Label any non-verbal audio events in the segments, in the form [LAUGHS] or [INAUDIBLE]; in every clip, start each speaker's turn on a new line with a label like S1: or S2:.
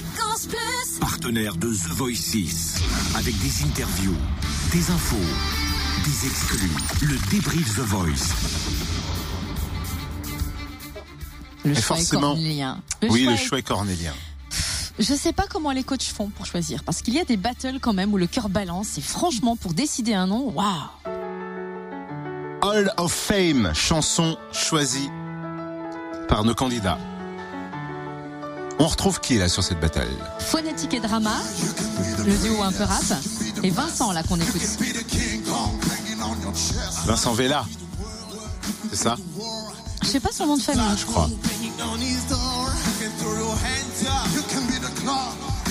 S1: Fréquence Plus.
S2: Partenaire de The Voice 6. Avec des interviews, des infos, des exclus. Le débrief The Voice.
S3: Le
S4: Et
S3: choix
S4: forcément-
S3: est cornélien. Le
S4: oui,
S3: choix
S4: le
S3: est-
S4: choix est cornélien.
S3: Je sais pas comment les coachs font pour choisir, parce qu'il y a des battles quand même où le cœur balance, et franchement, pour décider un nom, waouh
S4: Hall of Fame, chanson choisie par nos candidats. On retrouve qui là sur cette bataille?
S3: Phonétique et drama, le duo un peu rap, et Vincent là qu'on écoute.
S4: Vincent Vella. C'est ça?
S3: Je sais pas son nom de famille.
S4: Je crois.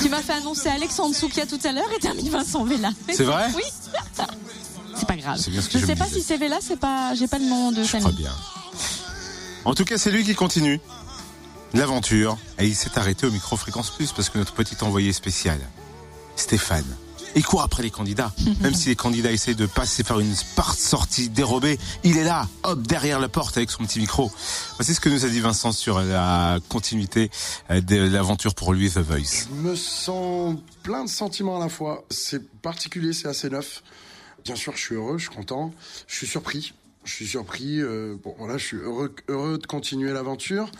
S3: Tu m'as fait annoncer Alexandre Soukia tout à l'heure et t'as mis Vincent Vella.
S4: C'est vrai?
S3: Oui. c'est pas grave. Je sais pas si c'est Vella, c'est pas, j'ai pas le nom de
S4: Je
S3: famille.
S4: crois bien. En tout cas, c'est lui qui continue l'aventure. Et il s'est arrêté au micro Fréquence Plus parce que notre petit envoyé spécial, Stéphane, il court après les candidats. [LAUGHS] Même si les candidats essaient de passer par une sparte sortie dérobée, il est là, hop, derrière la porte avec son petit micro. Voici ce que nous a dit Vincent sur la continuité euh, de l'aventure pour lui, The Voice.
S5: Je me sens plein de sentiments à la fois. C'est particulier, c'est assez neuf. Bien sûr, je suis heureux, je suis content, je suis surpris. Je suis surpris. euh, bon, voilà, je suis heureux, heureux de continuer l'aventure.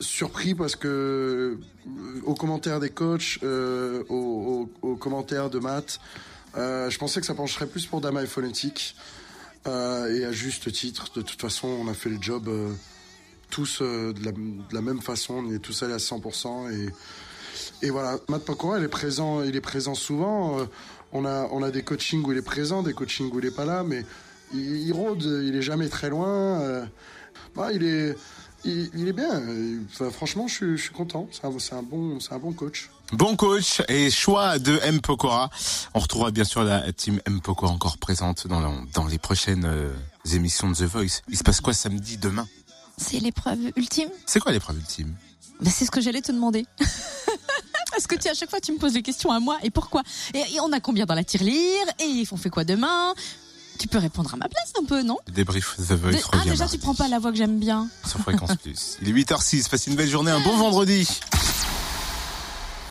S5: Surpris parce que euh, aux commentaires des coachs, euh, aux, commentaires de maths, euh, je pensais que ça pencherait plus pour Dama et phonétique. Et à juste titre, de toute façon, on a fait le job tous de, la, même façon. On est tous allés à 100%. Et, et voilà, Matt Pokora, il est présent, il est présent souvent. On a, on a des coachings où il est présent, des coachings où il est pas là, mais il, il rôde, il est jamais très loin. Bah, il est, il, il est bien. Enfin, franchement, je suis, je suis content. C'est un, bon, c'est un bon coach.
S4: Bon coach et choix de M. Pokora. On retrouvera bien sûr la team M. Pokora encore présente dans, la- dans les prochaines euh, émissions de The Voice. Il se passe quoi samedi, demain?
S3: C'est l'épreuve ultime.
S4: C'est quoi l'épreuve ultime?
S3: Ben, c'est ce que j'allais te demander. [LAUGHS] Parce que tu, à chaque fois, tu me poses des questions à moi et pourquoi? Et, et on a combien dans la tirelire? Et on fait quoi demain? Tu peux répondre à ma place un peu, non
S4: débrief The Voice
S3: De- Ah, déjà,
S4: mardi
S3: tu prends pas la voix que j'aime bien.
S4: sur Fréquence Plus. Il est 8h06. Passez une belle journée, un bon vendredi.